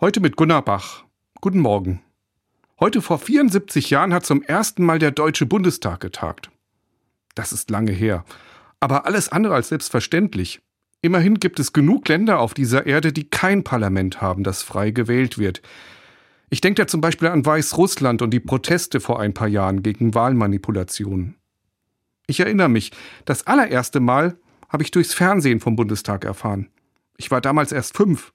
Heute mit Gunnar Bach. Guten Morgen. Heute vor 74 Jahren hat zum ersten Mal der Deutsche Bundestag getagt. Das ist lange her. Aber alles andere als selbstverständlich. Immerhin gibt es genug Länder auf dieser Erde, die kein Parlament haben, das frei gewählt wird. Ich denke da zum Beispiel an Weißrussland und die Proteste vor ein paar Jahren gegen Wahlmanipulationen. Ich erinnere mich, das allererste Mal habe ich durchs Fernsehen vom Bundestag erfahren. Ich war damals erst fünf.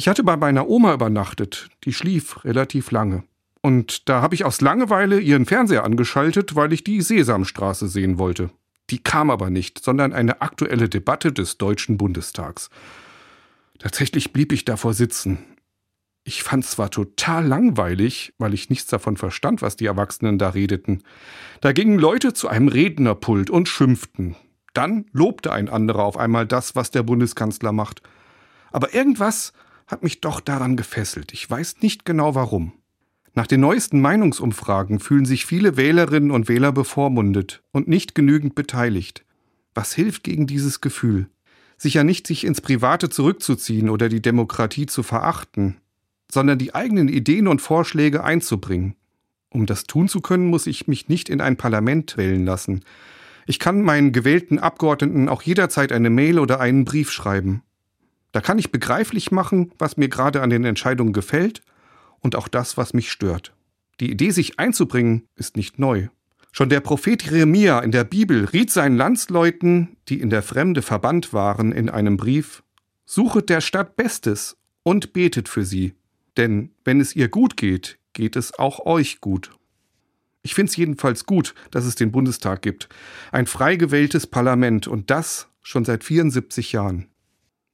Ich hatte bei meiner Oma übernachtet, die schlief relativ lange. Und da habe ich aus Langeweile ihren Fernseher angeschaltet, weil ich die Sesamstraße sehen wollte. Die kam aber nicht, sondern eine aktuelle Debatte des Deutschen Bundestags. Tatsächlich blieb ich davor sitzen. Ich fand zwar total langweilig, weil ich nichts davon verstand, was die Erwachsenen da redeten. Da gingen Leute zu einem Rednerpult und schimpften. Dann lobte ein anderer auf einmal das, was der Bundeskanzler macht. Aber irgendwas hat mich doch daran gefesselt. Ich weiß nicht genau warum. Nach den neuesten Meinungsumfragen fühlen sich viele Wählerinnen und Wähler bevormundet und nicht genügend beteiligt. Was hilft gegen dieses Gefühl? Sicher nicht, sich ins Private zurückzuziehen oder die Demokratie zu verachten, sondern die eigenen Ideen und Vorschläge einzubringen. Um das tun zu können, muss ich mich nicht in ein Parlament wählen lassen. Ich kann meinen gewählten Abgeordneten auch jederzeit eine Mail oder einen Brief schreiben. Da kann ich begreiflich machen, was mir gerade an den Entscheidungen gefällt und auch das, was mich stört. Die Idee, sich einzubringen, ist nicht neu. Schon der Prophet Jeremia in der Bibel riet seinen Landsleuten, die in der Fremde verbannt waren, in einem Brief: Suchet der Stadt Bestes und betet für sie, denn wenn es ihr gut geht, geht es auch euch gut. Ich finde es jedenfalls gut, dass es den Bundestag gibt. Ein frei gewähltes Parlament und das schon seit 74 Jahren.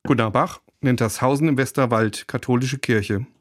Gunnar Bach nennt das Hausen im Westerwald katholische Kirche.